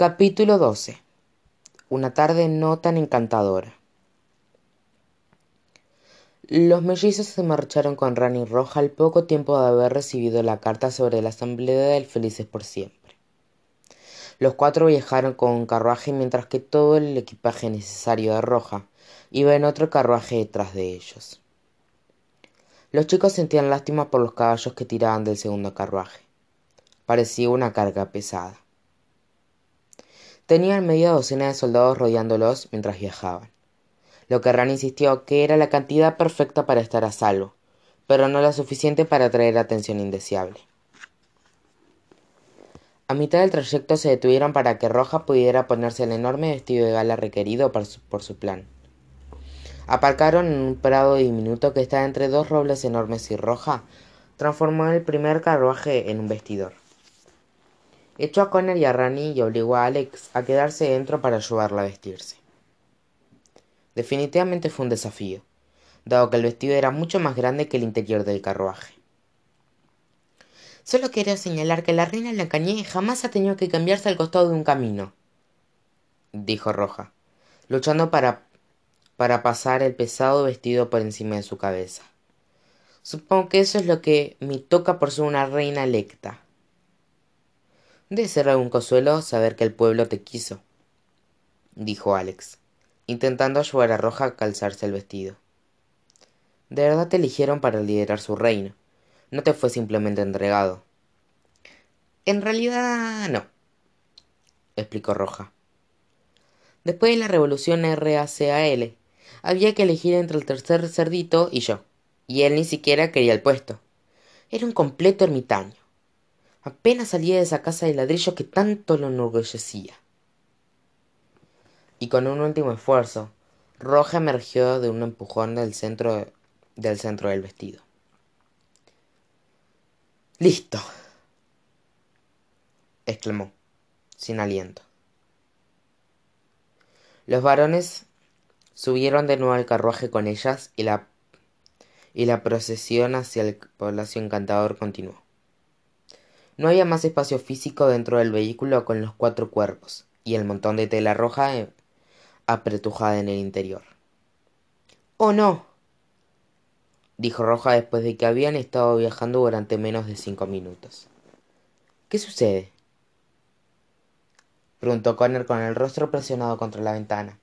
Capítulo 12 Una tarde no tan encantadora. Los mellizos se marcharon con Rani Roja al poco tiempo de haber recibido la carta sobre la asamblea del Felices por Siempre. Los cuatro viajaron con un carruaje mientras que todo el equipaje necesario de Roja iba en otro carruaje detrás de ellos. Los chicos sentían lástima por los caballos que tiraban del segundo carruaje. Parecía una carga pesada. Tenían media docena de soldados rodeándolos mientras viajaban, lo que Ran insistió que era la cantidad perfecta para estar a salvo, pero no la suficiente para atraer atención indeseable. A mitad del trayecto se detuvieron para que Roja pudiera ponerse el enorme vestido de gala requerido por su, plan. Aparcaron en un prado diminuto que estaba entre dos robles enormes y Roja transformó el primer carruaje en un vestidor. Echó a Connor y a Rani y obligó a Alex a quedarse dentro para ayudarla a vestirse. Definitivamente fue un desafío, dado que el vestido era mucho más grande que el interior del carruaje. Solo quiero señalar que la reina Lacañé jamás ha tenido que cambiarse al costado de un camino, dijo Roja, luchando para, para pasar el pesado vestido por encima de su cabeza. Supongo que eso es lo que me toca por ser una reina electa. Debe ser algún consuelo saber que el pueblo te quiso, dijo Alex, intentando ayudar a Roja a calzarse el vestido. De verdad te eligieron para liderar su reino. No te fue simplemente entregado. En realidad no, explicó Roja. Después de la revolución RACAL, había que elegir entre el tercer cerdito y yo, y él ni siquiera quería el puesto. Era un completo ermitaño apenas salía de esa casa de ladrillo que tanto lo enorgullecía. Y con un último esfuerzo, Roja emergió de un empujón del centro del, centro del vestido. Listo, exclamó, sin aliento. Los varones subieron de nuevo al carruaje con ellas y la, y la procesión hacia el Palacio Encantador continuó. No había más espacio físico dentro del vehículo con los cuatro cuerpos y el montón de tela roja eh, apretujada en el interior. ¡Oh, no! dijo Roja después de que habían estado viajando durante menos de cinco minutos. ¿Qué sucede? preguntó Connor con el rostro presionado contra la ventana.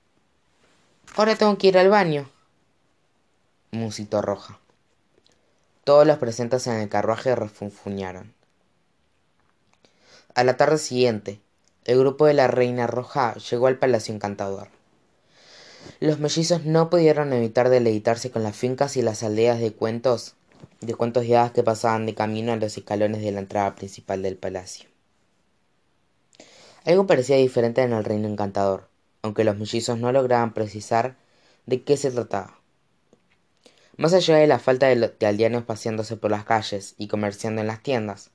Ahora tengo que ir al baño, musitó Roja. Todos los presentes en el carruaje refunfuñaron. A la tarde siguiente, el grupo de la Reina Roja llegó al Palacio Encantador. Los mellizos no pudieron evitar deleitarse con las fincas y las aldeas de cuentos, de cuentos y hadas que pasaban de camino a los escalones de la entrada principal del palacio. Algo parecía diferente en el Reino Encantador, aunque los mellizos no lograban precisar de qué se trataba. Más allá de la falta de, de aldeanos paseándose por las calles y comerciando en las tiendas,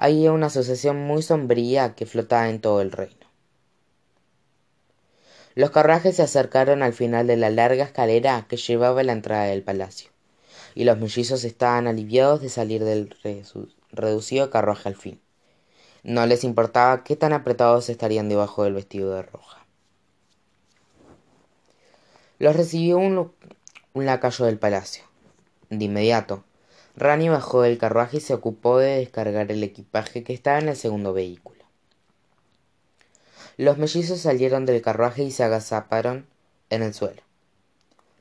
había una asociación muy sombría que flotaba en todo el reino. Los carruajes se acercaron al final de la larga escalera que llevaba a la entrada del palacio, y los mellizos estaban aliviados de salir del reducido carruaje al fin. No les importaba qué tan apretados estarían debajo del vestido de roja. Los recibió un, un lacayo del palacio. De inmediato, Rani bajó del carruaje y se ocupó de descargar el equipaje que estaba en el segundo vehículo. Los mellizos salieron del carruaje y se agazaparon en el suelo.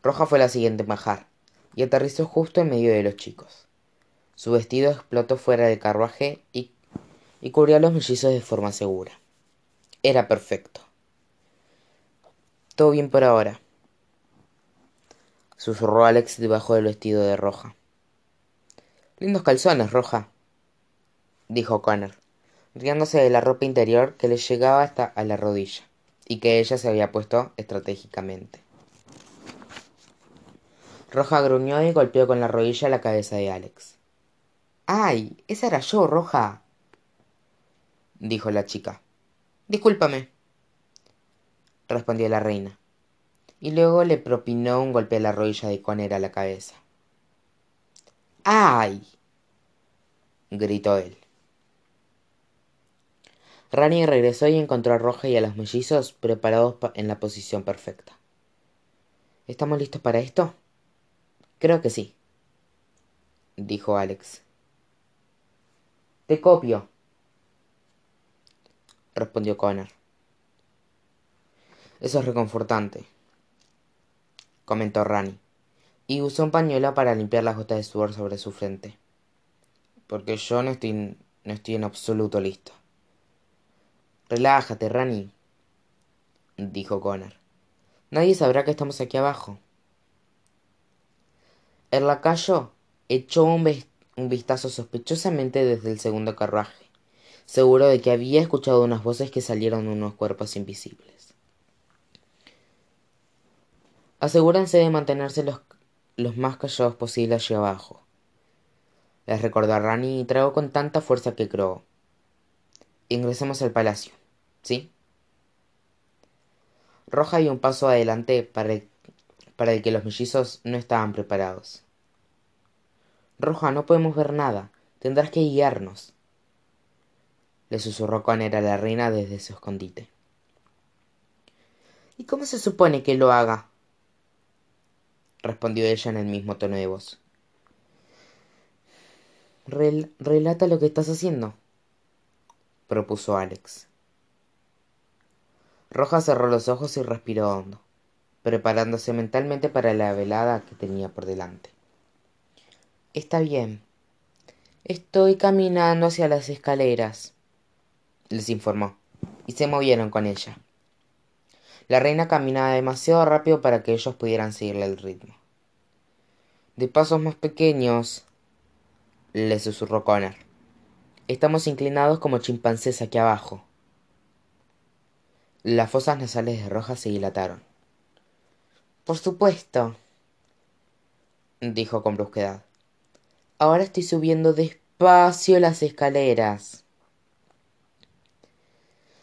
Roja fue la siguiente en bajar y aterrizó justo en medio de los chicos. Su vestido explotó fuera del carruaje y, y cubrió a los mellizos de forma segura. Era perfecto. Todo bien por ahora, susurró Alex debajo del vestido de Roja. Lindos calzones, Roja, dijo Connor, riéndose de la ropa interior que le llegaba hasta a la rodilla y que ella se había puesto estratégicamente. Roja gruñó y golpeó con la rodilla la cabeza de Alex. ¡Ay! Esa era yo, Roja. dijo la chica. Discúlpame, respondió la reina, y luego le propinó un golpe a la rodilla de Connor a la cabeza. ¡Ay! gritó él. Rani regresó y encontró a Roja y a los mellizos preparados en la posición perfecta. ¿Estamos listos para esto? Creo que sí, dijo Alex. Te copio, respondió Connor. Eso es reconfortante, comentó Rani, y usó un pañuelo para limpiar las gotas de sudor sobre su frente. Porque yo no estoy, no estoy en absoluto listo. Relájate, Rani, dijo Connor. Nadie sabrá que estamos aquí abajo. El lacayo echó un, un vistazo sospechosamente desde el segundo carruaje, seguro de que había escuchado unas voces que salieron de unos cuerpos invisibles. Asegúrense de mantenerse los, los más callados posible allí abajo. Les recordó a Rani y tragó con tanta fuerza que croó. Ingresemos al palacio, ¿sí? Roja dio un paso adelante para el, para el que los mellizos no estaban preparados. Roja, no podemos ver nada. Tendrás que guiarnos. Le susurró Conner a la reina desde su escondite. ¿Y cómo se supone que lo haga? Respondió ella en el mismo tono de voz. relata lo que estás haciendo, propuso Alex. Roja cerró los ojos y respiró hondo, preparándose mentalmente para la velada que tenía por delante. Está bien. Estoy caminando hacia las escaleras, les informó, y se movieron con ella. La reina caminaba demasiado rápido para que ellos pudieran seguirle el ritmo. De pasos más pequeños, le susurró Connor. Estamos inclinados como chimpancés aquí abajo. Las fosas nasales de Roja se dilataron. Por supuesto, dijo con brusquedad. Ahora estoy subiendo despacio las escaleras.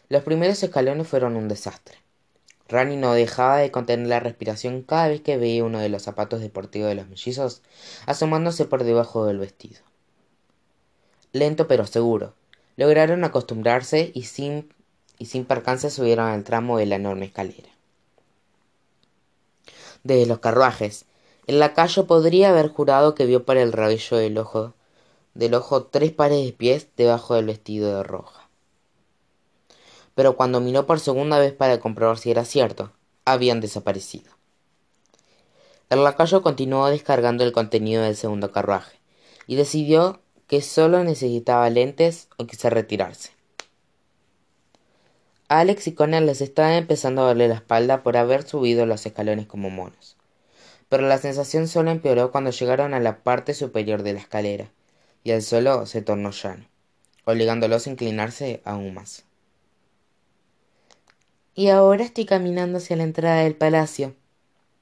Los primeros escalones fueron un desastre. Rani no dejaba de contener la respiración cada vez que veía uno de los zapatos deportivos de los mellizos asomándose por debajo del vestido. Lento pero seguro, lograron acostumbrarse y sin, y sin percance subieron al tramo de la enorme escalera. Desde los carruajes, el lacayo podría haber jurado que vio por el rabillo del ojo del ojo tres pares de pies debajo del vestido de roja. Pero cuando miró por segunda vez para comprobar si era cierto, habían desaparecido. El lacayo continuó descargando el contenido del segundo carruaje y decidió que solo necesitaba lentes o quise retirarse. Alex y Connor les estaban empezando a darle la espalda por haber subido los escalones como monos pero la sensación solo empeoró cuando llegaron a la parte superior de la escalera, y el suelo se tornó llano, obligándolos a inclinarse aún más. Y ahora estoy caminando hacia la entrada del palacio.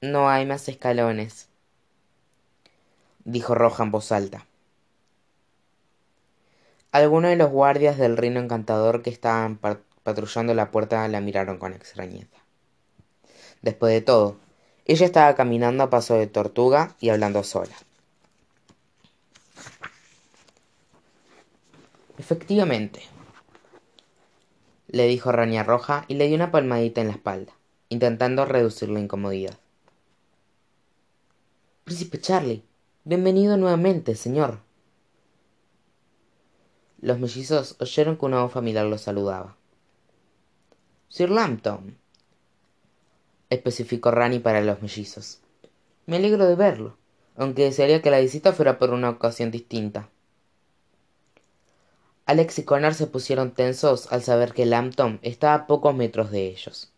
No hay más escalones, dijo Roja en voz alta. Algunos de los guardias del reino encantador que estaban patrullando la puerta la miraron con extrañeza. Después de todo, ella estaba caminando a paso de tortuga y hablando sola. Efectivamente, le dijo Rania Roja y le dio una palmadita en la espalda, intentando reducir la incomodidad. Príncipe Charlie, bienvenido nuevamente, señor. Los mellizos oyeron que una voz familiar los saludaba. Sir Lambton, especificó Rani para los mellizos. Me alegro de verlo, aunque desearía que la visita fuera por una ocasión distinta. Alex y Connor se pusieron tensos al saber que Lambton estaba a pocos metros de ellos.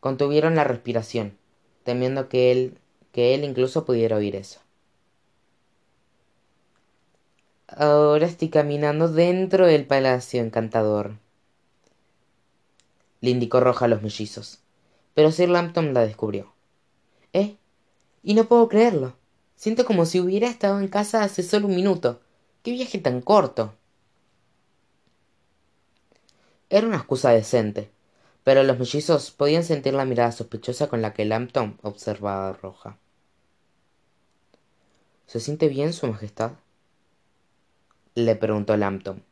Contuvieron la respiración, temiendo que él, que él incluso pudiera oír eso. Ahora estoy caminando dentro del palacio encantador. Le indicó Roja a los mellizos pero Sir Lambton la descubrió. ¿Eh? Y no puedo creerlo. Siento como si hubiera estado en casa hace solo un minuto. ¡Qué viaje tan corto! Era una excusa decente, pero los mellizos podían sentir la mirada sospechosa con la que Lambton observaba a Roja. ¿Se siente bien, Su Majestad? le preguntó Lambton.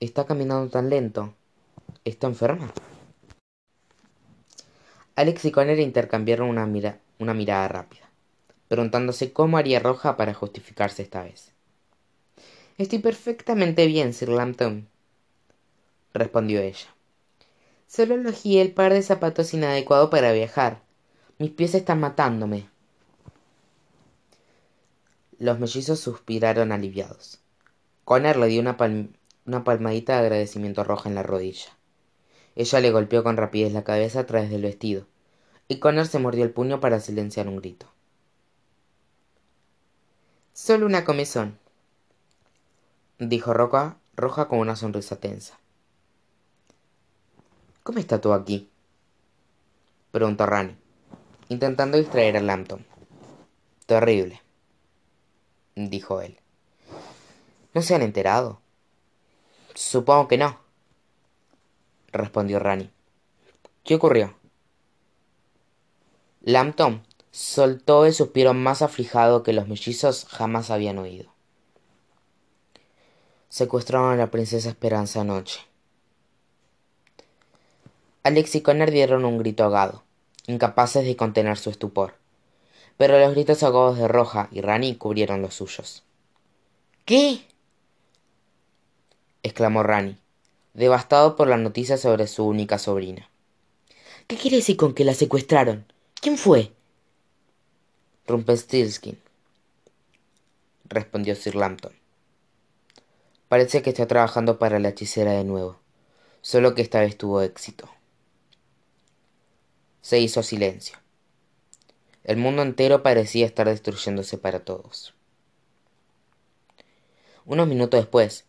está caminando tan lento. ¿Está enferma? Alex y Connor intercambiaron una, una mirada rápida, preguntándose cómo haría Roja para justificarse esta vez. Estoy perfectamente bien, Sir Lambton, respondió ella. Solo elegí el par de zapatos inadecuado para viajar. Mis pies están matándome. Los mellizos suspiraron aliviados. Connor le dio una, una palmadita de agradecimiento roja en la rodilla. Ella le golpeó con rapidez la cabeza a través del vestido, y Connor se mordió el puño para silenciar un grito. Solo una comezón, dijo Roca, roja con una sonrisa tensa. ¿Cómo está tú aquí? preguntó Rani, intentando distraer a Lambton. Terrible, dijo él. ¿No se han enterado? Supongo que no, respondió Rani. ¿Qué ocurrió? Lambton soltó el suspiro más aflijado que los mellizos jamás habían oído. Secuestraron a la princesa Esperanza anoche. Alex y Connor dieron un grito ahogado, incapaces de contener su estupor. Pero los gritos ahogados de Roja y Rani cubrieron los suyos. ¿Qué? exclamó Rani, devastado por la noticia sobre su única sobrina. ¿Qué quiere decir con que la secuestraron? ¿Quién fue? Rumpelstiltskin, respondió Sir Lampton. Parece que está trabajando para la hechicera de nuevo, solo que esta vez tuvo éxito. Se hizo silencio. El mundo entero parecía estar destruyéndose para todos. Unos minutos después,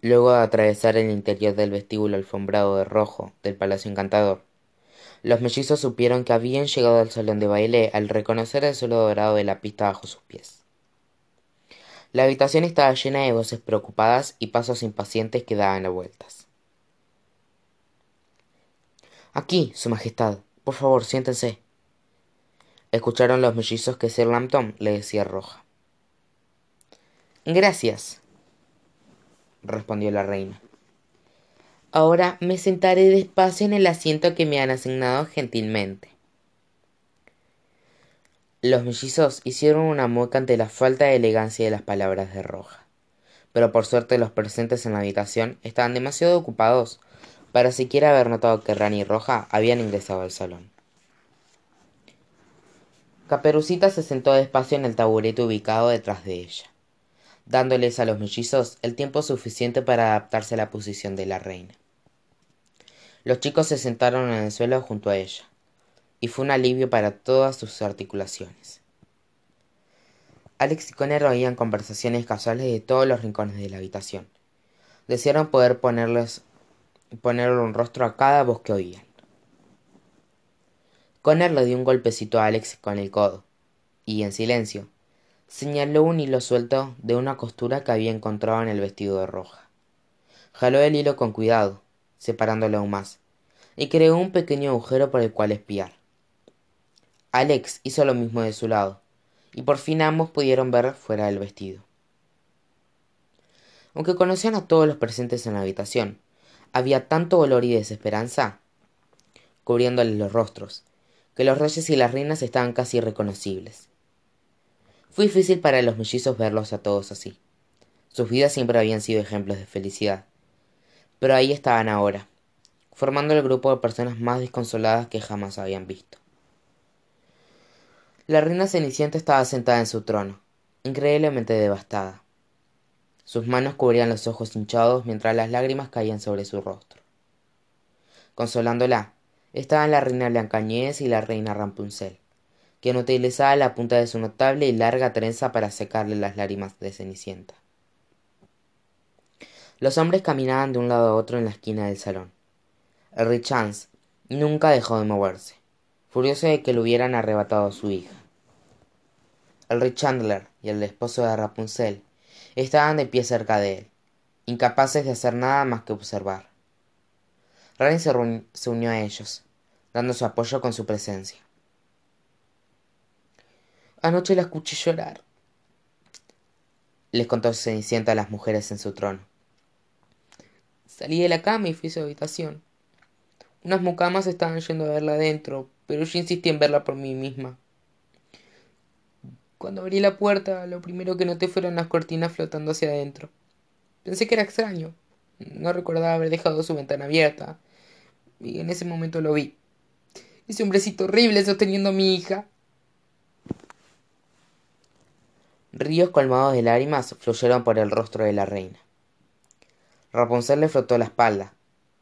luego de atravesar el interior del vestíbulo alfombrado de rojo del Palacio Encantador, los mellizos supieron que habían llegado al salón de baile al reconocer el suelo dorado de la pista bajo sus pies. La habitación estaba llena de voces preocupadas y pasos impacientes que daban vueltas. Aquí, Su Majestad, por favor, siéntense. Escucharon los mellizos que Sir Lampton le decía Roja. Gracias, respondió la reina. Ahora me sentaré despacio en el asiento que me han asignado gentilmente. Los mellizos hicieron una mueca ante la falta de elegancia de las palabras de Roja, pero por suerte los presentes en la habitación estaban demasiado ocupados para siquiera haber notado que Rani y Roja habían ingresado al salón. Caperucita se sentó despacio en el taburete ubicado detrás de ella, dándoles a los mellizos el tiempo suficiente para adaptarse a la posición de la reina. Los chicos se sentaron en el suelo junto a ella, y fue un alivio para todas sus articulaciones. Alex y Conner oían conversaciones casuales de todos los rincones de la habitación. Desearon poder ponerles ponerle un rostro a cada voz que oían. Connor le dio un golpecito a Alex con el codo, y en silencio, señaló un hilo suelto de una costura que había encontrado en el vestido de roja. Jaló el hilo con cuidado, separándolo aún más, y creó un pequeño agujero por el cual espiar. Alex hizo lo mismo de su lado, y por fin ambos pudieron ver fuera del vestido. Aunque conocían a todos los presentes en la habitación, había tanto dolor y desesperanza cubriéndoles los rostros, que los reyes y las reinas estaban casi irreconocibles. Fue difícil para los mellizos verlos a todos así. Sus vidas siempre habían sido ejemplos de felicidad. Pero ahí estaban ahora, formando el grupo de personas más desconsoladas que jamás habían visto. La reina Cenicienta estaba sentada en su trono, increíblemente devastada. Sus manos cubrían los ojos hinchados mientras las lágrimas caían sobre su rostro. Consolándola, estaban la reina Blancañez y la reina Rampunzel, quien utilizaba la punta de su notable y larga trenza para secarle las lágrimas de Cenicienta. Los hombres caminaban de un lado a otro en la esquina del salón. El rey Chance nunca dejó de moverse, furioso de que le hubieran arrebatado a su hija. El rey Chandler y el esposo de Rapunzel estaban de pie cerca de él, incapaces de hacer nada más que observar. Rani se, unió a ellos, dando su apoyo con su presencia. Anoche la escuché llorar, les contó Cenicienta a las mujeres en su trono. Salí de la cama y fui a su habitación. Unas mucamas estaban yendo a verla adentro, pero yo insistí en verla por mí misma. Cuando abrí la puerta, lo primero que noté fueron las cortinas flotando hacia adentro. Pensé que era extraño. No recordaba haber dejado su ventana abierta. Y en ese momento lo vi. Ese hombrecito horrible sosteniendo a mi hija. Ríos colmados de lágrimas fluyeron por el rostro de la reina. Rapunzel le frotó la espalda,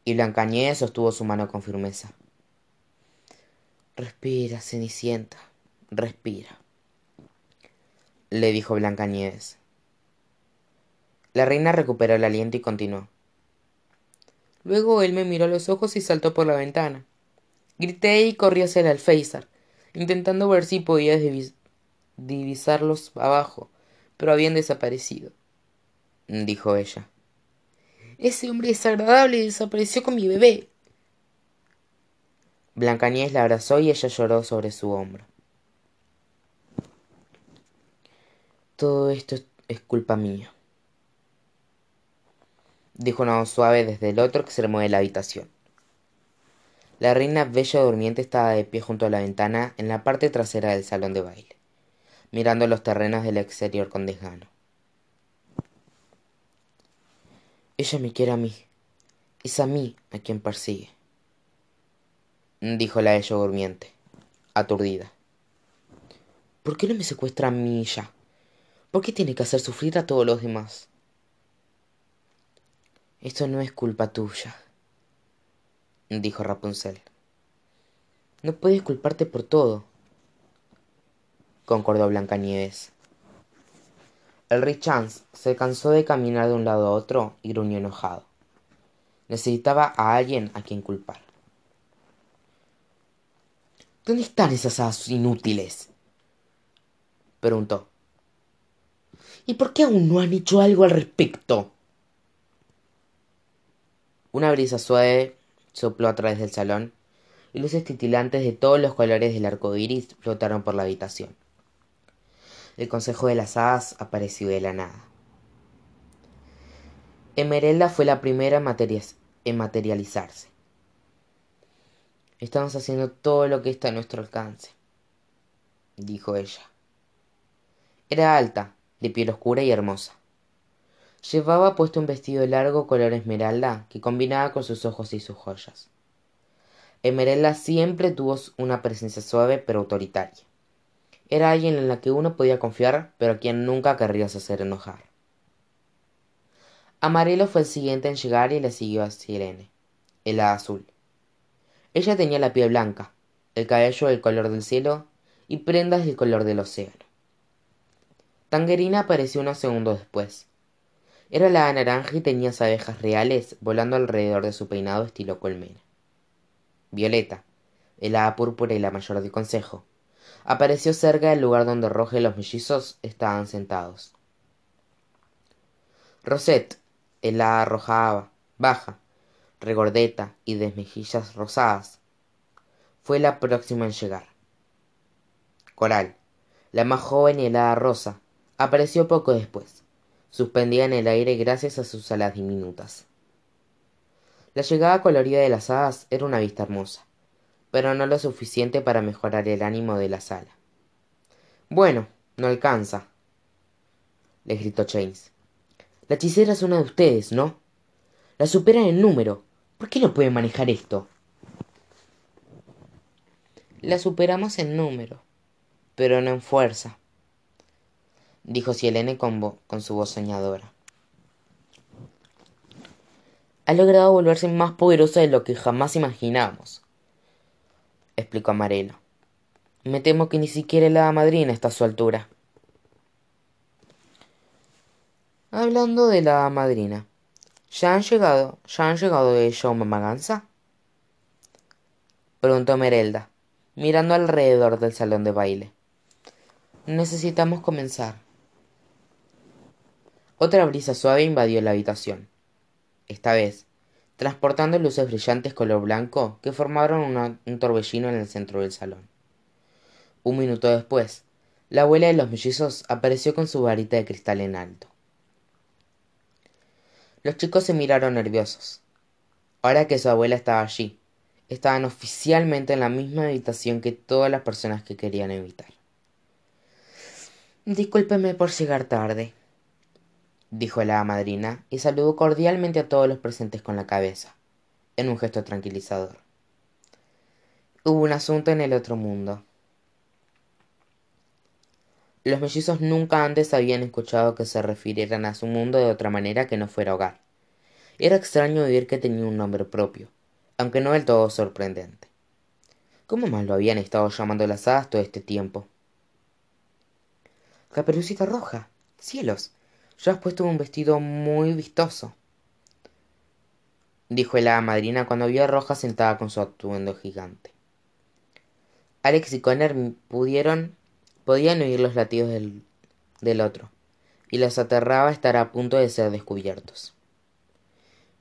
y Blancanieves sostuvo su mano con firmeza. Respira, Cenicienta, respira le dijo Blancanieves. La reina recuperó el aliento y continuó. Luego él me miró a los ojos y saltó por la ventana. Grité y corrí hacia el alféizar, intentando ver si podía divisarlos abajo, pero habían desaparecido, dijo ella. Ese hombre desagradable desapareció con mi bebé. Blancanieves la abrazó y ella lloró sobre su hombro. Todo esto es culpa mía, dijo una voz suave desde el otro extremo de la habitación. La reina bella durmiente estaba de pie junto a la ventana en la parte trasera del salón de baile, mirando los terrenos del exterior con desgano. Ella me quiere a mí. Es a mí a quien persigue, dijo la bella durmiente, aturdida. ¿Por qué no me secuestra a mí ya? ¿Por qué tiene que hacer sufrir a todos los demás? Esto no es culpa tuya, dijo Rapunzel. No puedes culparte por todo, concordó Blancanieves. El rey Chance se cansó de caminar de un lado a otro y gruñó enojado. Necesitaba a alguien a quien culpar. ¿Dónde están esas hadas inútiles? preguntó. ¿Y por qué aún no han hecho algo al respecto? Una brisa suave sopló a través del salón y luces titilantes de todos los colores del arco iris flotaron por la habitación. El consejo de las hadas apareció de la nada. Emerelda fue la primera en materializarse. Estamos haciendo todo lo que está a nuestro alcance, dijo ella. Era alta, de piel oscura y hermosa. Llevaba puesto un vestido largo color esmeralda que combinaba con sus ojos y sus joyas. Esmeralda siempre tuvo una presencia suave pero autoritaria. Era alguien en la que uno podía confiar, pero a quien nunca querrías hacer enojar. Amarelo fue el siguiente en llegar y le siguió a Sirene, el azul. Ella tenía la piel blanca, el cabello del color del cielo y prendas del color del océano. Tangerina apareció unos segundos después. Era la naranja y tenía abejas reales volando alrededor de su peinado estilo colmena. Violeta, el púrpura y la mayor del consejo, apareció cerca del lugar donde Roja y los mellizos estaban sentados. Rosette, el hada baja, regordeta y de mejillas rosadas, fue la próxima en llegar. Coral, la más joven y helada rosa, apareció poco después, suspendida en el aire gracias a sus alas diminutas. La llegada colorida de las hadas era una vista hermosa, pero no lo suficiente para mejorar el ánimo de la sala. Bueno, no alcanza, le gritó James. La hechicera es una de ustedes, ¿no? La superan en número. ¿Por qué no puede manejar esto? La superamos en número, pero no en fuerza, dijo Cielene con, con su voz soñadora. Ha logrado volverse más poderosa de lo que jamás imaginamos, explicó Amarelo. Me temo que ni siquiera la madrina está a su altura. Hablando de la madrina, ¿ya han llegado, ya han llegado de ella Maganza? Preguntó Merelda, mirando alrededor del salón de baile. Necesitamos comenzar. Otra brisa suave invadió la habitación. Esta vez, transportando luces brillantes color blanco que formaron un torbellino en el centro del salón. Un minuto después, la abuela de los mellizos apareció con su varita de cristal en alto. Los chicos se miraron nerviosos, Ahora que su abuela estaba allí, estaban oficialmente en la misma habitación que todas las personas que querían evitar. Discúlpeme por llegar tarde, dijo la madrina y saludó cordialmente a todos los presentes con la cabeza, en un gesto tranquilizador. Hubo un asunto en el otro mundo. Los mellizos nunca antes habían escuchado que se refirieran a su mundo de otra manera que no fuera hogar. Era extraño oír que tenía un nombre propio, aunque no del todo sorprendente. ¿Cómo más lo habían estado llamando las hadas todo este tiempo? Caperucita roja. Cielos. Has puesto un vestido muy vistoso. Dijo la madrina cuando vio a Roja sentada con su atuendo gigante. Alex y Connor pudieron, podían oír los latidos del, del otro, y les aterraba estar a punto de ser descubiertos.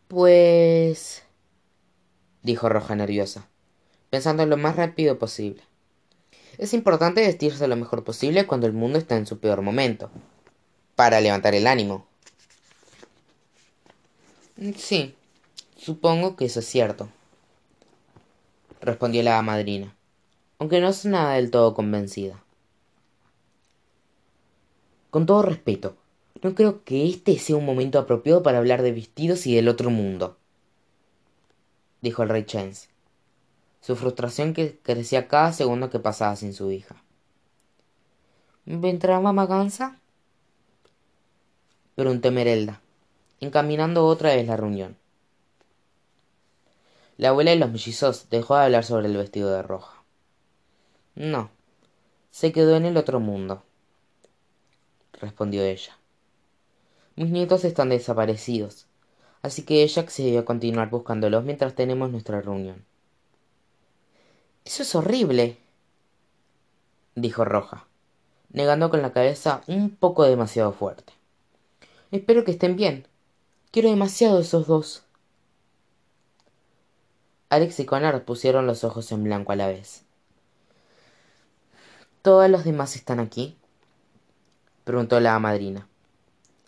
Pues... dijo Roja nerviosa, pensando lo más rápido posible. Es importante vestirse lo mejor posible cuando el mundo está en su peor momento, para levantar el ánimo. Sí, supongo que eso es cierto, respondió la madrina, aunque no nada del todo convencida. Con todo respeto, no creo que este sea un momento apropiado para hablar de vestidos y del otro mundo, dijo el rey Chance su frustración que crecía cada segundo que pasaba sin su hija. ¿Vendrá mamá Gansa? Preguntó Merelda, encaminando otra vez la reunión. La abuela de los mellizos dejó de hablar sobre el vestido de roja. No, se quedó en el otro mundo, respondió ella. Mis nietos están desaparecidos, así que ella accedió a continuar buscándolos mientras tenemos nuestra reunión. Eso es horrible, dijo Roja, negando con la cabeza un poco demasiado fuerte. Espero que estén bien. Quiero demasiado esos dos. Alex y Connor pusieron los ojos en blanco a la vez. ¿Todos los demás están aquí? preguntó la madrina,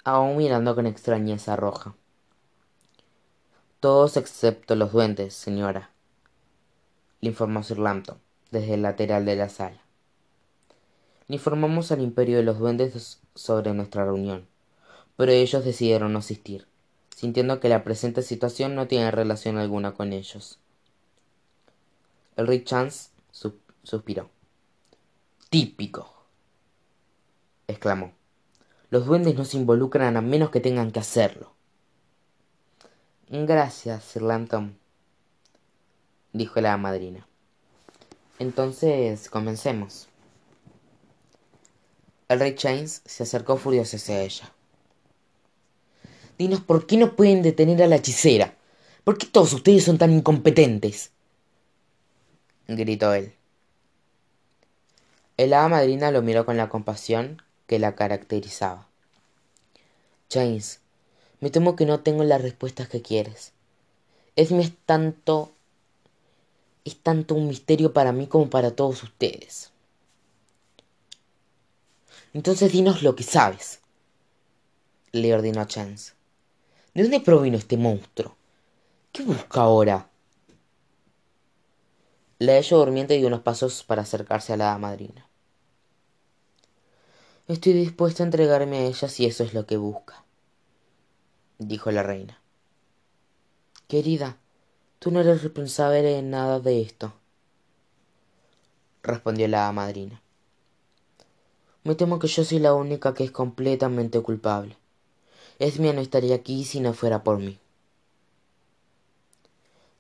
aún mirando con extrañeza roja. Todos excepto los duendes, señora, le informó Sir Lampton, desde el lateral de la sala. Le informamos al imperio de los duendes sobre nuestra reunión, pero ellos decidieron no asistir, sintiendo que la presente situación no tiene relación alguna con ellos. El rey Chance suspiró. Típico. exclamó. Los duendes no se involucran a menos que tengan que hacerlo. Gracias, Sir Lampton, dijo la madrina. Entonces, comencemos. El rey James se acercó furioso hacia ella. Dinos por qué no pueden detener a la hechicera. ¿Por qué todos ustedes son tan incompetentes? gritó él. El hada madrina lo miró con la compasión que la caracterizaba. James, me temo que no tengo las respuestas que quieres. Esme es tanto es tanto un misterio para mí como para todos ustedes. Entonces dinos lo que sabes, le ordenó Chance. ¿De dónde provino este monstruo? ¿Qué busca ahora? La halló durmiente dio unos pasos para acercarse a la madrina. Estoy dispuesta a entregarme a ella si eso es lo que busca, dijo la reina. Querida, Tú no eres responsable de nada de esto, respondió la madrina. Me temo que yo soy la única que es completamente culpable. Esmia no estaría aquí si no fuera por mí.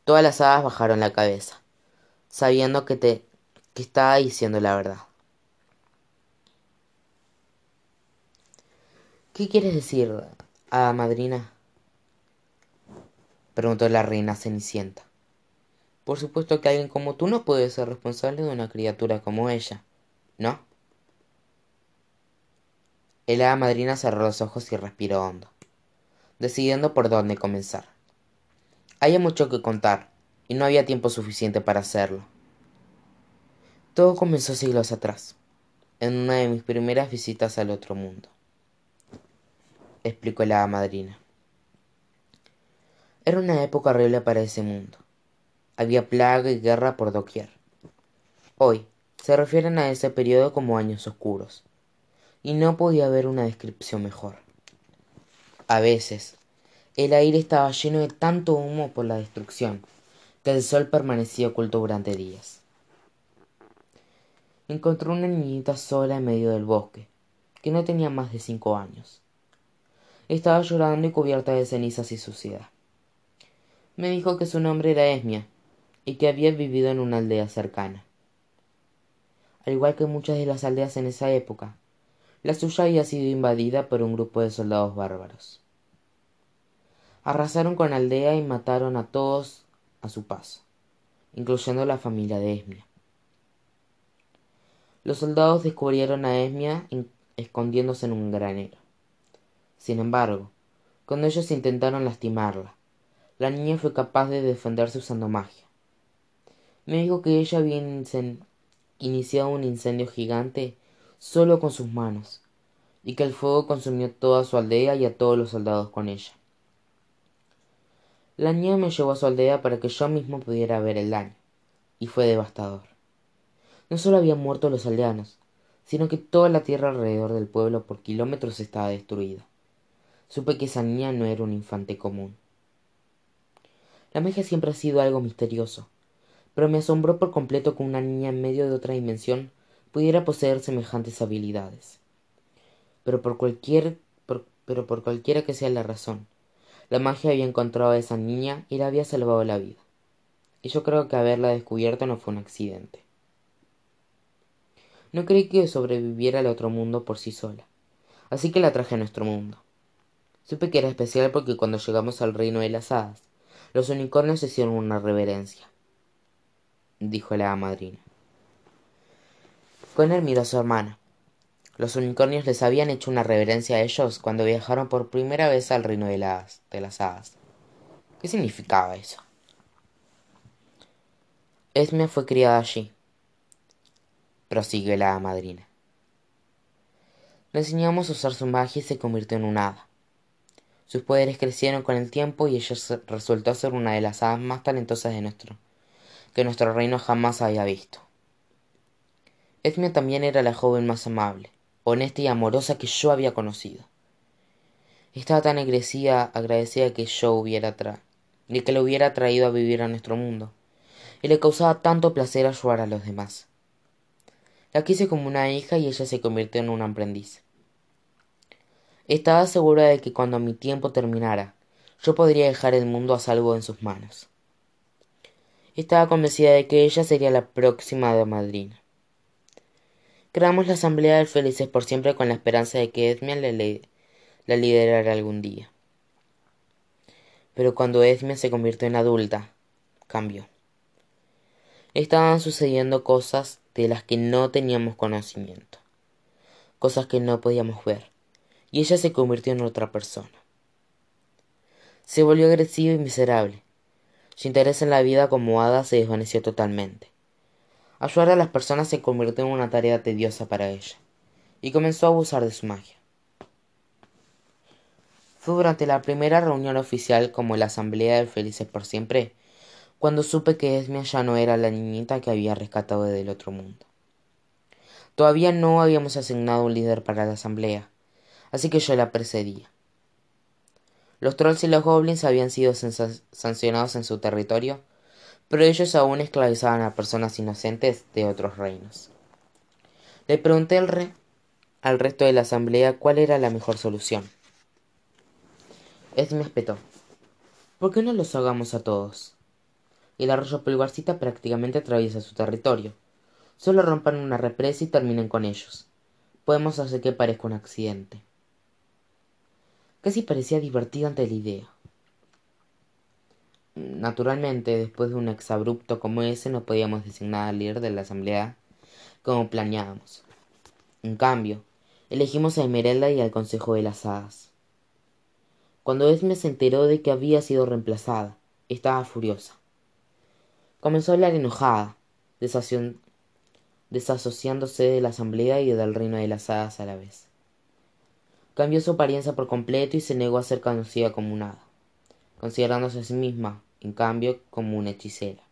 Todas las hadas bajaron la cabeza, sabiendo que te que estaba diciendo la verdad. ¿Qué quieres decir, hada madrina? preguntó la reina Cenicienta. Por supuesto que alguien como tú no puede ser responsable de una criatura como ella, ¿no? El hada madrina cerró los ojos y respiró hondo, decidiendo por dónde comenzar. Había mucho que contar, y no había tiempo suficiente para hacerlo. Todo comenzó siglos atrás, en una de mis primeras visitas al otro mundo, explicó la madrina. Era una época horrible para ese mundo. Había plaga y guerra por doquier. Hoy se refieren a ese periodo como años oscuros, y no podía haber una descripción mejor. A veces, el aire estaba lleno de tanto humo por la destrucción que el sol permanecía oculto durante días. Encontró una niñita sola en medio del bosque, que no tenía más de cinco años. Estaba llorando y cubierta de cenizas y suciedad. Me dijo que su nombre era Esmia y que había vivido en una aldea cercana. Al igual que muchas de las aldeas en esa época, la suya había sido invadida por un grupo de soldados bárbaros. Arrasaron con la aldea y mataron a todos a su paso, incluyendo la familia de Esmia. Los soldados descubrieron a Esmia escondiéndose en un granero. Sin embargo, cuando ellos intentaron lastimarla, la niña fue capaz de defenderse usando magia. Me dijo que ella había iniciado un incendio gigante solo con sus manos, y que el fuego consumió toda su aldea y a todos los soldados con ella. La niña me llevó a su aldea para que yo mismo pudiera ver el daño, y fue devastador. No solo habían muerto los aldeanos, sino que toda la tierra alrededor del pueblo por kilómetros estaba destruida. Supe que esa niña no era un infante común. La magia siempre ha sido algo misterioso, pero me asombró por completo que una niña en medio de otra dimensión pudiera poseer semejantes habilidades. Pero por cualquier pero por cualquiera que sea la razón, la magia había encontrado a esa niña y la había salvado la vida. Y yo creo que haberla descubierto no fue un accidente. No creí que sobreviviera al otro mundo por sí sola, así que la traje a nuestro mundo. Supe que era especial porque cuando llegamos al reino de las hadas, los unicornios hicieron una reverencia, dijo la madrina. Conner miró a su hermana. Los unicornios les habían hecho una reverencia a ellos cuando viajaron por primera vez al reino de las, hadas. ¿Qué significaba eso? Esme fue criada allí, prosiguió la madrina. Le enseñamos a usar su magia y se convirtió en un hada. Sus poderes crecieron con el tiempo y ella resultó ser una de las hadas más talentosas de nuestro, que nuestro reino jamás había visto. Esmia también era la joven más amable, honesta y amorosa que yo había conocido. Estaba tan agradecida, agradecida que yo hubiera de que le hubiera traído a vivir a nuestro mundo, y le causaba tanto placer ayudar a los demás. La quise como una hija y ella se convirtió en un aprendiz. Estaba segura de que cuando mi tiempo terminara, yo podría dejar el mundo a salvo en sus manos. Estaba convencida de que ella sería la próxima de madrina. Creamos la Asamblea de Felices por siempre con la esperanza de que Esmia la liderara algún día. Pero cuando Esmia se convirtió en adulta, cambió. Estaban sucediendo cosas de las que no teníamos conocimiento, cosas que no podíamos ver, y ella se convirtió en otra persona. Se volvió agresiva y miserable. Su interés en la vida como hada se desvaneció totalmente. Ayudar a las personas se convirtió en una tarea tediosa para ella, y comenzó a abusar de su magia. Fue durante la primera reunión oficial como la Asamblea de Felices por Siempre cuando supe que Esmia ya no era la niñita que había rescatado del otro mundo. Todavía no habíamos asignado un líder para la asamblea, así que yo la precedía. Los trolls y los goblins habían sido sancionados en su territorio, pero ellos aún esclavizaban a personas inocentes de otros reinos. Le pregunté al, al resto de la asamblea cuál era la mejor solución. Esmia espetó. ¿Por qué no los hagamos a todos? el arroyo Pulgarcita prácticamente atraviesa su territorio. Solo rompan una represa y terminen con ellos. Podemos hacer que parezca un accidente. Casi parecía divertido ante la idea. Naturalmente, después de un exabrupto como ese, no podíamos designar al líder de la asamblea como planeábamos. En cambio, elegimos a Emerelda y al Consejo de las Hadas. Cuando Esme se enteró de que había sido reemplazada, estaba furiosa. Comenzó a hablar enojada, desasociándose de la asamblea y del reino de las hadas a la vez. Cambió su apariencia por completo y se negó a ser conocida como un hada. considerándose a sí misma, en cambio, como una hechicera.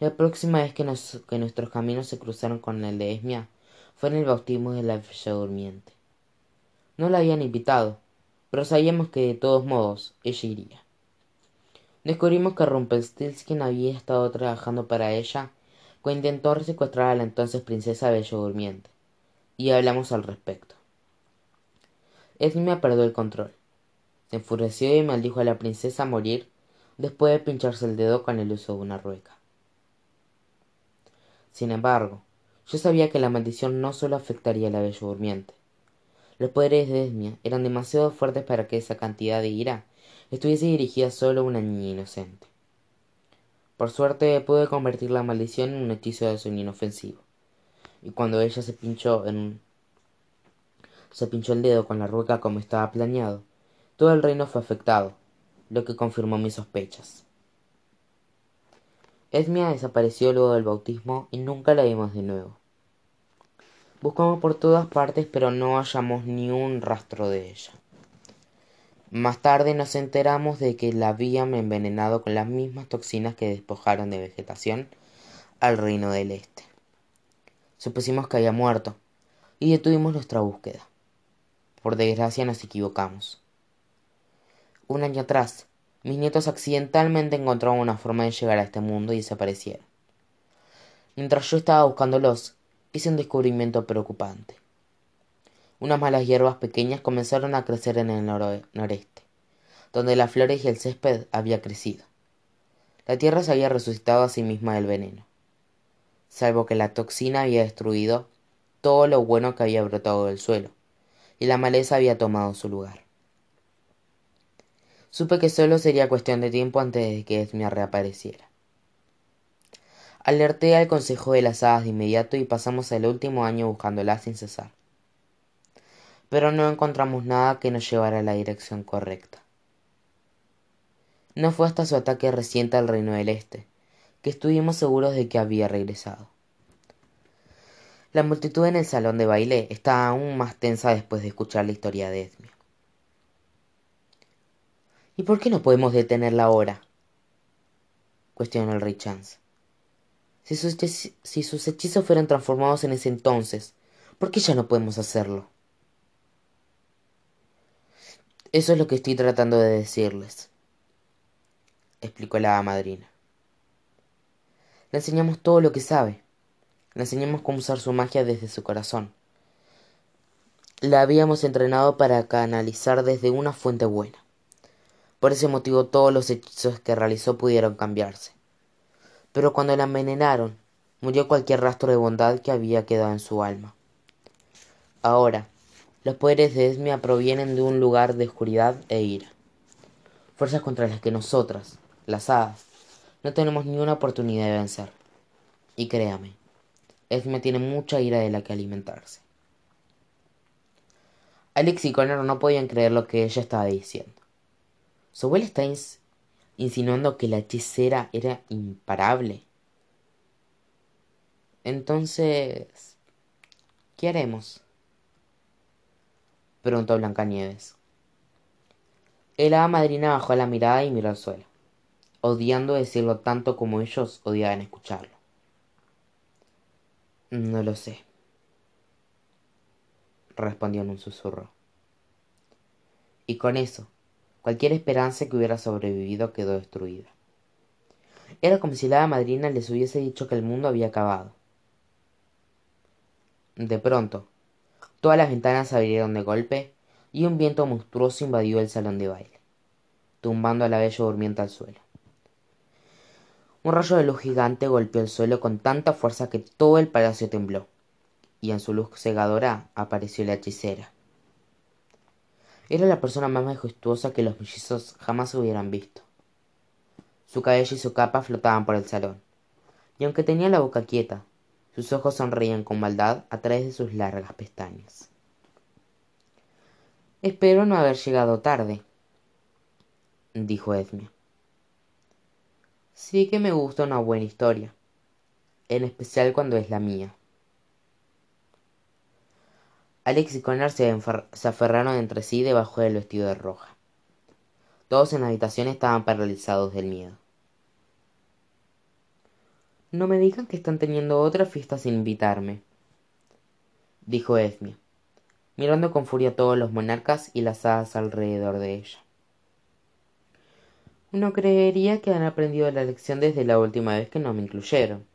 La próxima vez que, nuestros caminos se cruzaron con el de Esmia fue en el bautismo de la Bella Durmiente. No la habían invitado, pero sabíamos que de todos modos ella iría. Descubrimos que Rumpelstiltskin había estado trabajando para ella cuando intentó secuestrar a la entonces princesa Bella Durmiente, y hablamos al respecto. Esmia perdió el control. Se enfureció y maldijo a la princesa a morir después de pincharse el dedo con el uso de una rueca. Sin embargo, yo sabía que la maldición no solo afectaría a la bella durmiente. Los poderes de Esmia eran demasiado fuertes para que esa cantidad de ira estuviese dirigida solo a una niña inocente. Por suerte pude convertir la maldición en un hechizo de sueño inofensivo. Y cuando ella se pinchó en se pinchó el dedo con la rueca como estaba planeado, todo el reino fue afectado, lo que confirmó mis sospechas. Esmia desapareció luego del bautismo y nunca la vimos de nuevo. Buscamos por todas partes, pero no hallamos ni un rastro de ella. Más tarde nos enteramos de que la habían envenenado con las mismas toxinas que despojaron de vegetación al reino del este. Supusimos que había muerto y detuvimos nuestra búsqueda. Por desgracia nos equivocamos. Un año atrás, mis nietos accidentalmente encontraron una forma de llegar a este mundo y desaparecieron. Mientras yo estaba buscándolos, hice un descubrimiento preocupante. Unas malas hierbas pequeñas comenzaron a crecer en el noreste, donde las flores y el césped había crecido. La tierra se había resucitado a sí misma del veneno, salvo que la toxina había destruido todo lo bueno que había brotado del suelo, y la maleza había tomado su lugar. Supe que solo sería cuestión de tiempo antes de que Esmia reapareciera. Alerté al consejo de las hadas de inmediato y pasamos el último año buscándola sin cesar. Pero no encontramos nada que nos llevara a la dirección correcta. No fue hasta su ataque reciente al Reino del Este que estuvimos seguros de que había regresado. La multitud en el salón de baile estaba aún más tensa después de escuchar la historia de Esmia. ¿Y por qué no podemos detenerla ahora? cuestionó el rey Chance. Si sus, si sus hechizos fueran transformados en ese entonces, ¿por qué ya no podemos hacerlo? Eso es lo que estoy tratando de decirles, explicó la madrina. Le enseñamos todo lo que sabe. Le enseñamos cómo usar su magia desde su corazón. La habíamos entrenado para canalizar desde una fuente buena. Por ese motivo todos los hechizos que realizó pudieron cambiarse. Pero cuando la envenenaron, murió cualquier rastro de bondad que había quedado en su alma. Ahora, los poderes de Esmia provienen de un lugar de oscuridad e ira. Fuerzas contra las que nosotras, las hadas, no tenemos ni una oportunidad de vencer. Y créame, Esmia tiene mucha ira de la que alimentarse. Alex y Connor no podían creer lo que ella estaba diciendo. ¿Su abuela está insinuando que la hechicera era imparable? Entonces, ¿qué haremos? preguntó Blancanieves. El hada madrina bajó la mirada y miró al suelo, odiando decirlo tanto como ellos odiaban escucharlo. No lo sé, respondió en un susurro. Y con eso, Cualquier esperanza que hubiera sobrevivido quedó destruida. Era como si la madrina les hubiese dicho que el mundo había acabado. De pronto, todas las ventanas se abrieron de golpe y un viento monstruoso invadió el salón de baile, tumbando a la bella durmiente al suelo. Un rayo de luz gigante golpeó el suelo con tanta fuerza que todo el palacio tembló, y en su luz cegadora apareció la hechicera. Era la persona más majestuosa que los mellizos jamás hubieran visto. Su cabello y su capa flotaban por el salón, y aunque tenía la boca quieta, sus ojos sonreían con maldad a través de sus largas pestañas. Espero no haber llegado tarde, dijo Esmia. Sí que me gusta una buena historia, en especial cuando es la mía. Alex y Connor se, aferraron entre sí debajo del vestido de roja. Todos en la habitación estaban paralizados del miedo. No me digan que están teniendo otra fiesta sin invitarme, dijo Esmia, mirando con furia a todos los monarcas y las hadas alrededor de ella. Uno creería que han aprendido la lección desde la última vez que no me incluyeron.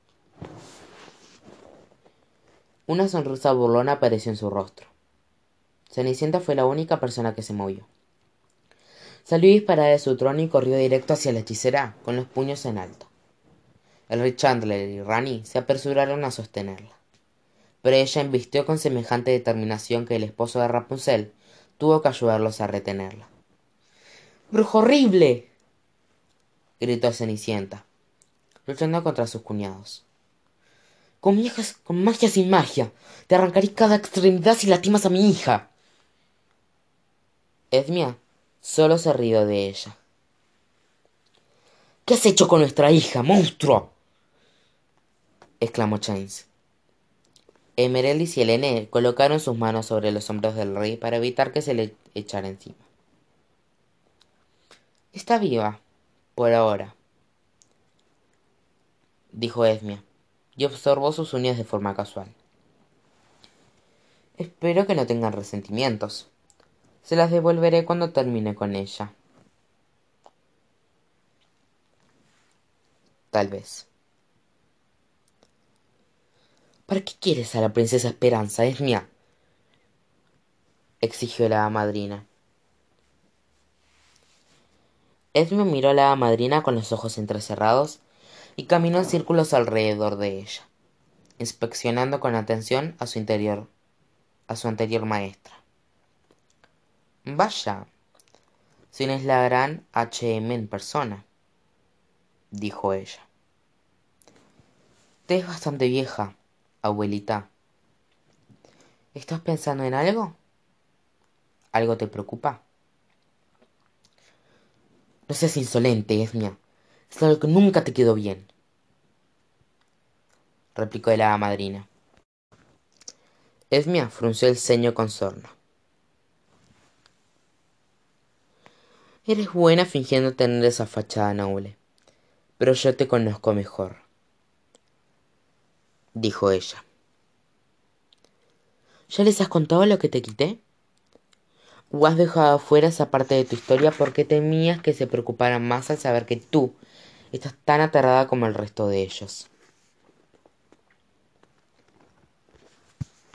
Una sonrisa burlona apareció en su rostro. Cenicienta fue la única persona que se movió. Salió disparada de su trono y corrió directo hacia la hechicera, con los puños en alto. El Chandler y Rani se apresuraron a sostenerla. Pero ella embistió con semejante determinación que el esposo de Rapunzel tuvo que ayudarlos a retenerla. ¡Brujo horrible! gritó Cenicienta, luchando contra sus cuñados. Con, con magia sin magia, te arrancaré cada extremidad si lastimas a mi hija. Edmia solo se rió de ella. ¿Qué has hecho con nuestra hija, monstruo? exclamó Chains. Emerelis y Helene colocaron sus manos sobre los hombros del rey para evitar que se le echara encima. Está viva, por ahora, dijo Esmia, y observó sus uñas de forma casual. Espero que no tengan resentimientos. Se las devolveré cuando termine con ella. Tal vez. ¿Para qué quieres a la princesa Esperanza, Esmia? exigió la madrina. Esme miró a la madrina con los ojos entrecerrados y caminó en círculos alrededor de ella, inspeccionando con atención a su interior, a su anterior maestra. Vaya, si no es la gran H.M. en persona, dijo ella. Te es bastante vieja, abuelita. ¿Estás pensando en algo? ¿Algo te preocupa? No seas insolente, Esmia. Es algo que nunca te quedó bien. replicó la madrina. Esmia frunció el ceño con sorna. Eres buena fingiendo tener esa fachada noble, pero yo te conozco mejor, dijo ella. ¿Ya les has contado lo que te quité? ¿O has dejado afuera esa parte de tu historia porque temías que se preocuparan más al saber que tú estás tan aterrada como el resto de ellos?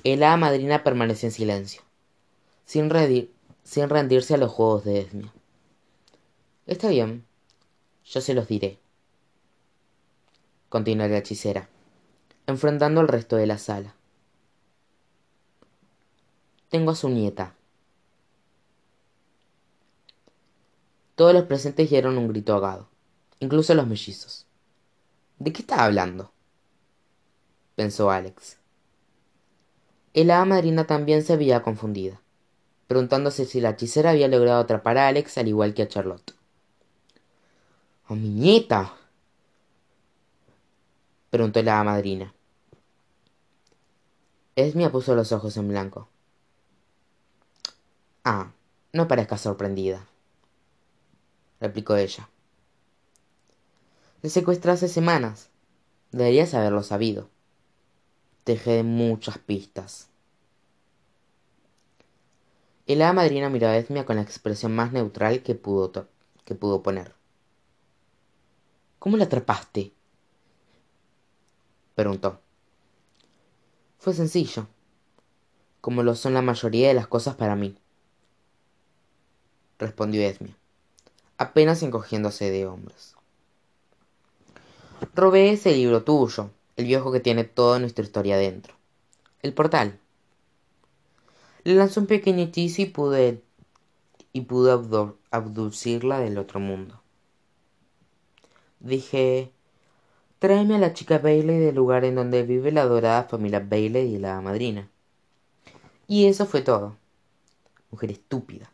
El madrina permaneció en silencio, sin, sin rendirse a los juegos de Esmia. Está bien, yo se los diré, continuó la hechicera, enfrentando al resto de la sala. Tengo a su nieta, Todos los presentes dieron un grito ahogado, incluso los mellizos. ¿De qué está hablando? pensó Alex. El madrina también se veía confundida, preguntándose si la hechicera había logrado atrapar a Alex al igual que a Charlotte. ¡A mi nieta! preguntó la madrina. Esmia puso los ojos en blanco. Ah, no parezca sorprendida replicó ella. Le secuestré hace semanas. Deberías haberlo sabido. Dejé muchas pistas. El hada madrina miró a Esmia con la expresión más neutral que pudo, que pudo poner. ¿Cómo la atrapaste? preguntó. Fue sencillo, como lo son la mayoría de las cosas para mí, respondió Esmia apenas encogiéndose de hombros. Robé ese libro tuyo, el viejo que tiene toda nuestra historia dentro. El portal. Le lanzó un pequeño hechizo y pude, y pude abducirla del otro mundo. Dije, tráeme a la chica Bailey del lugar en donde vive la adorada familia Bailey y la madrina. Y eso fue todo. Mujer estúpida.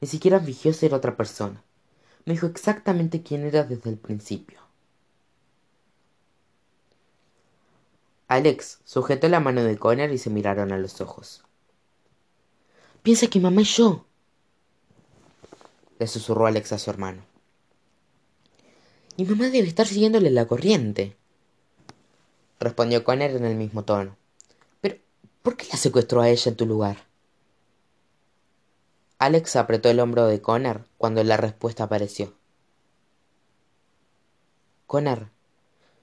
Ni siquiera fingió ser otra persona me dijo exactamente quién era desde el principio. Alex sujetó la mano de Connor y se miraron a los ojos. Piensa que mamá y yo. le susurró Alex a su hermano. Mi mamá debe estar siguiéndole la corriente, respondió Connor en el mismo tono. Pero, ¿por qué la secuestró a ella en tu lugar? Alex apretó el hombro de Connor cuando la respuesta apareció. Connor,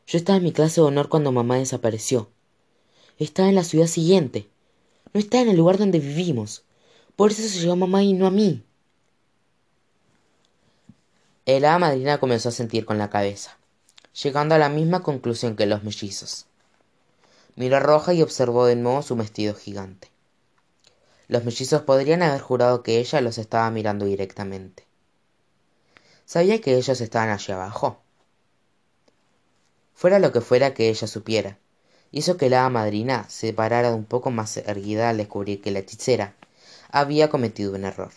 yo estaba en mi clase de honor cuando mamá desapareció. Estaba en la ciudad siguiente. No estaba en el lugar donde vivimos. Por eso se llevó a mamá y no a mí. El hada madrina comenzó a sentir con la cabeza, llegando a la misma conclusión que los mellizos. Miró a Roja y observó de nuevo su vestido gigante. Los mellizos podrían haber jurado que ella los estaba mirando directamente. Sabía que ellos estaban allí abajo. Fuera lo que fuera que ella supiera, hizo que la madrina se parara un poco más erguida al descubrir que la hechicera había cometido un error.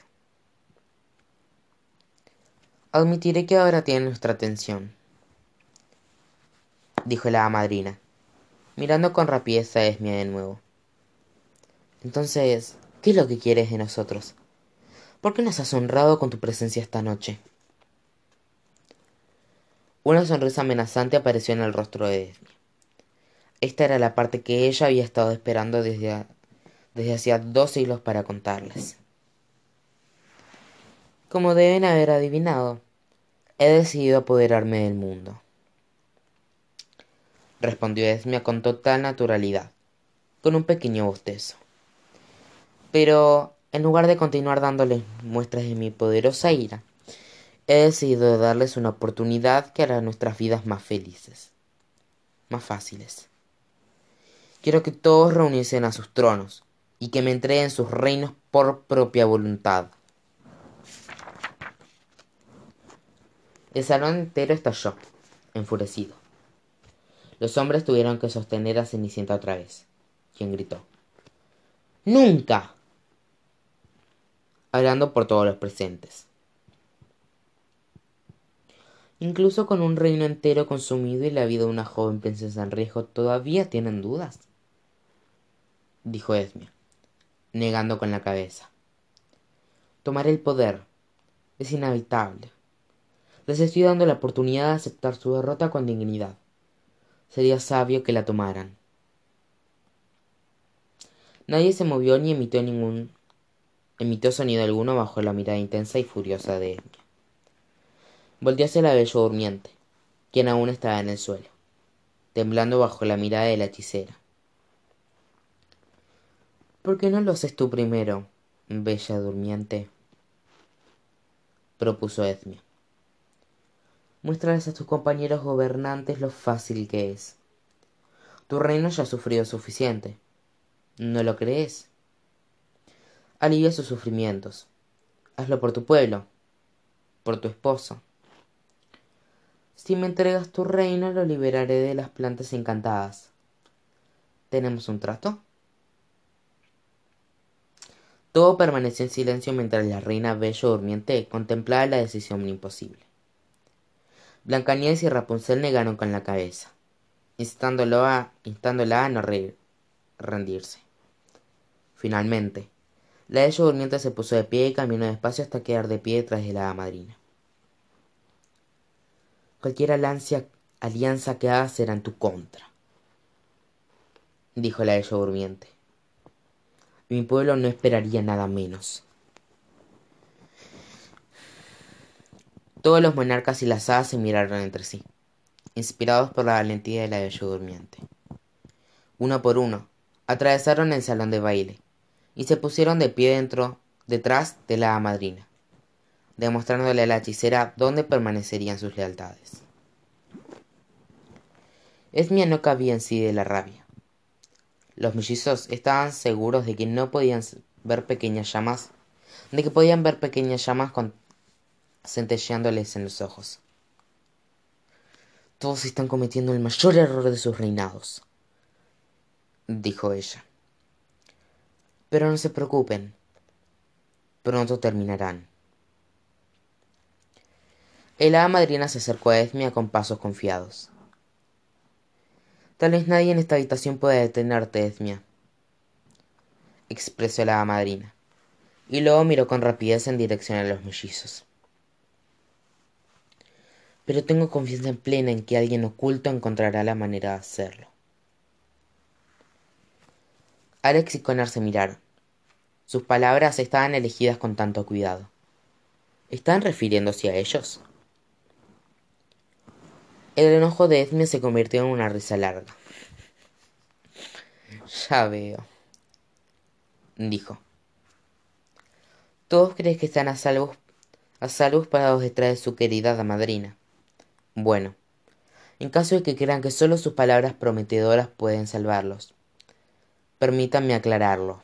Admitiré que ahora tiene nuestra atención, dijo la madrina, mirando con rapidez a Esmia de nuevo. Entonces, ¿qué es lo que quieres de nosotros? ¿Por qué nos has honrado con tu presencia esta noche? Una sonrisa amenazante apareció en el rostro de Esmia. Esta era la parte que ella había estado esperando desde, desde hacía dos siglos para contarles. Como deben haber adivinado, he decidido apoderarme del mundo. Respondió Esmia con total naturalidad, con un pequeño bostezo. Pero, en lugar de continuar dándoles muestras de mi poderosa ira, he decidido darles una oportunidad que hará nuestras vidas más felices, más fáciles. Quiero que todos reuniesen a sus tronos y que me entreguen sus reinos por propia voluntad. El salón entero estalló, enfurecido. Los hombres tuvieron que sostener a Cenicienta otra vez, quien gritó. ¡Nunca! hablando por todos los presentes. Incluso con un reino entero consumido y la vida de una joven princesa en riesgo, ¿todavía tienen dudas? dijo Esmia, negando con la cabeza. Tomar el poder es inevitable. Les estoy dando la oportunidad de aceptar su derrota con dignidad. Sería sabio que la tomaran. Nadie se movió ni emitió ningún emitió sonido alguno bajo la mirada intensa y furiosa de ella. Volvió hacia la bello durmiente, quien aún estaba en el suelo, temblando bajo la mirada de la hechicera. ¿Por qué no lo haces tú primero, bella durmiente? propuso Edmia. Muéstrales a tus compañeros gobernantes lo fácil que es. Tu reino ya ha sufrido suficiente. ¿No lo crees? Alivia sus sufrimientos. Hazlo por tu pueblo, por tu esposo. Si me entregas tu reino, lo liberaré de las plantas encantadas. ¿Tenemos un trato? Todo permaneció en silencio mientras la reina bello durmiente contemplaba la decisión imposible. Blancanieves y Rapunzel negaron con la cabeza, instándola a no rendirse. Finalmente, la ella durmiente se puso de pie y caminó despacio hasta quedar de pie detrás de la madrina. Cualquier alianza, que hagas será en tu contra, dijo la ella durmiente. Mi pueblo no esperaría nada menos. Todos los monarcas y las hadas se miraron entre sí, inspirados por la valentía de la bella durmiente. Uno por uno, atravesaron el salón de baile y se pusieron de pie dentro, detrás de la madrina, demostrándole a la hechicera dónde permanecerían sus lealtades. Esmia no cabía en sí de la rabia. Los mellizos estaban seguros de que no podían ver pequeñas llamas, de que podían ver pequeñas llamas centelleándoles en los ojos. Todos están cometiendo el mayor error de sus reinados, dijo ella. Pero no se preocupen, pronto terminarán. El hada madrina se acercó a Esmia con pasos confiados. Tal vez nadie en esta habitación pueda detenerte, Esmia, expresó la hada madrina, y luego miró con rapidez en dirección a los mellizos. pero tengo confianza plena en que alguien oculto encontrará la manera de hacerlo. Alex y Connor se miraron. Sus palabras estaban elegidas con tanto cuidado. ¿Están refiriéndose a ellos? El enojo de Esme se convirtió en una risa larga. Ya veo, dijo. Todos creen que están a salvo, a salvo parados detrás de su querida madrina. Bueno, en caso de que crean que solo sus palabras prometedoras pueden salvarlos, permítanme aclararlo.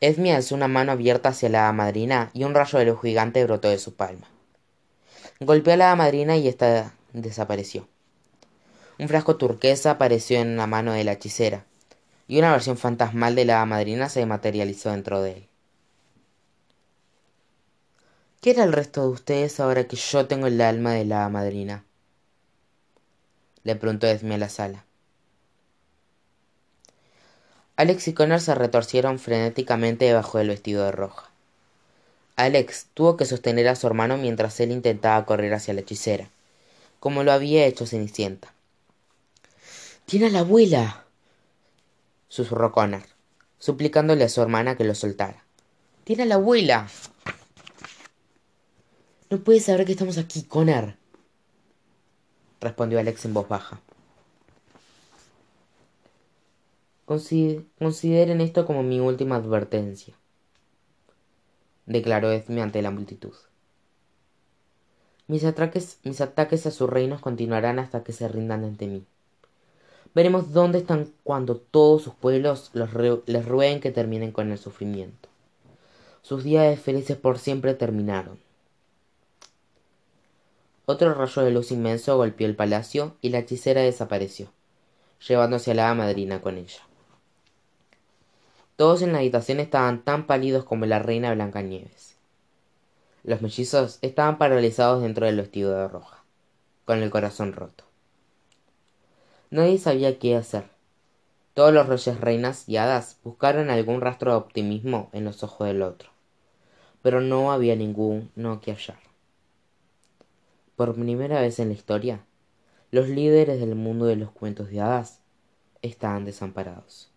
Esme alzó una mano abierta hacia la madrina y un rayo de luz gigante brotó de su palma. Golpeó a la madrina y ésta desapareció. Un frasco turquesa apareció en la mano de la hechicera, y una versión fantasmal de la madrina se materializó dentro de él. ¿Qué era el resto de ustedes ahora que yo tengo el alma de la madrina? Le preguntó Esme a la sala. Alex y Connor se retorcieron frenéticamente debajo del vestido de roja. Alex tuvo que sostener a su hermano mientras él intentaba correr hacia la hechicera, como lo había hecho Cenicienta. Tiene a la abuela. susurró Connor, suplicándole a su hermana que lo soltara. Tiene a la abuela. No puedes saber que estamos aquí, Connor, respondió Alex en voz baja. Consideren esto como mi última advertencia, declaró Esme ante la multitud. Mis ataques, mis ataques a sus reinos continuarán hasta que se rindan ante mí. Veremos dónde están cuando todos sus pueblos les rueguen que terminen con el sufrimiento. Sus días felices por siempre terminaron. Otro rayo de luz inmenso golpeó el palacio y la hechicera desapareció, llevándose a la madrina con ella. Todos en la habitación estaban tan pálidos como la reina Blancanieves. Los mellizos estaban paralizados dentro del vestido de roja, con el corazón roto. Nadie sabía qué hacer. Todos los reyes, reinas y hadas buscaron algún rastro de optimismo en los ojos del otro, pero no había ninguno que hallar. Por primera vez en la historia, los líderes del mundo de los cuentos de hadas estaban desamparados.